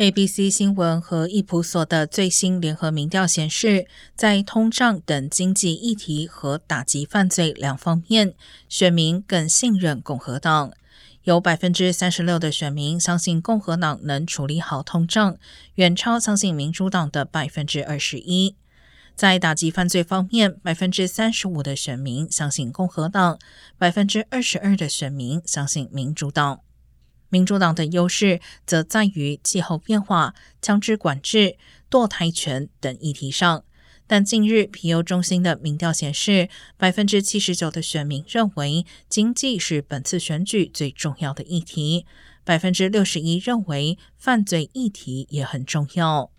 ABC 新闻和易普所的最新联合民调显示，在通胀等经济议题和打击犯罪两方面，选民更信任共和党。有百分之三十六的选民相信共和党能处理好通胀，远超相信民主党的百分之二十一。在打击犯罪方面，百分之三十五的选民相信共和党，百分之二十二的选民相信民主党。民主党的优势则在于气候变化、枪支管制、堕胎权等议题上。但近日皮尤中心的民调显示，百分之七十九的选民认为经济是本次选举最重要的议题，百分之六十一认为犯罪议题也很重要。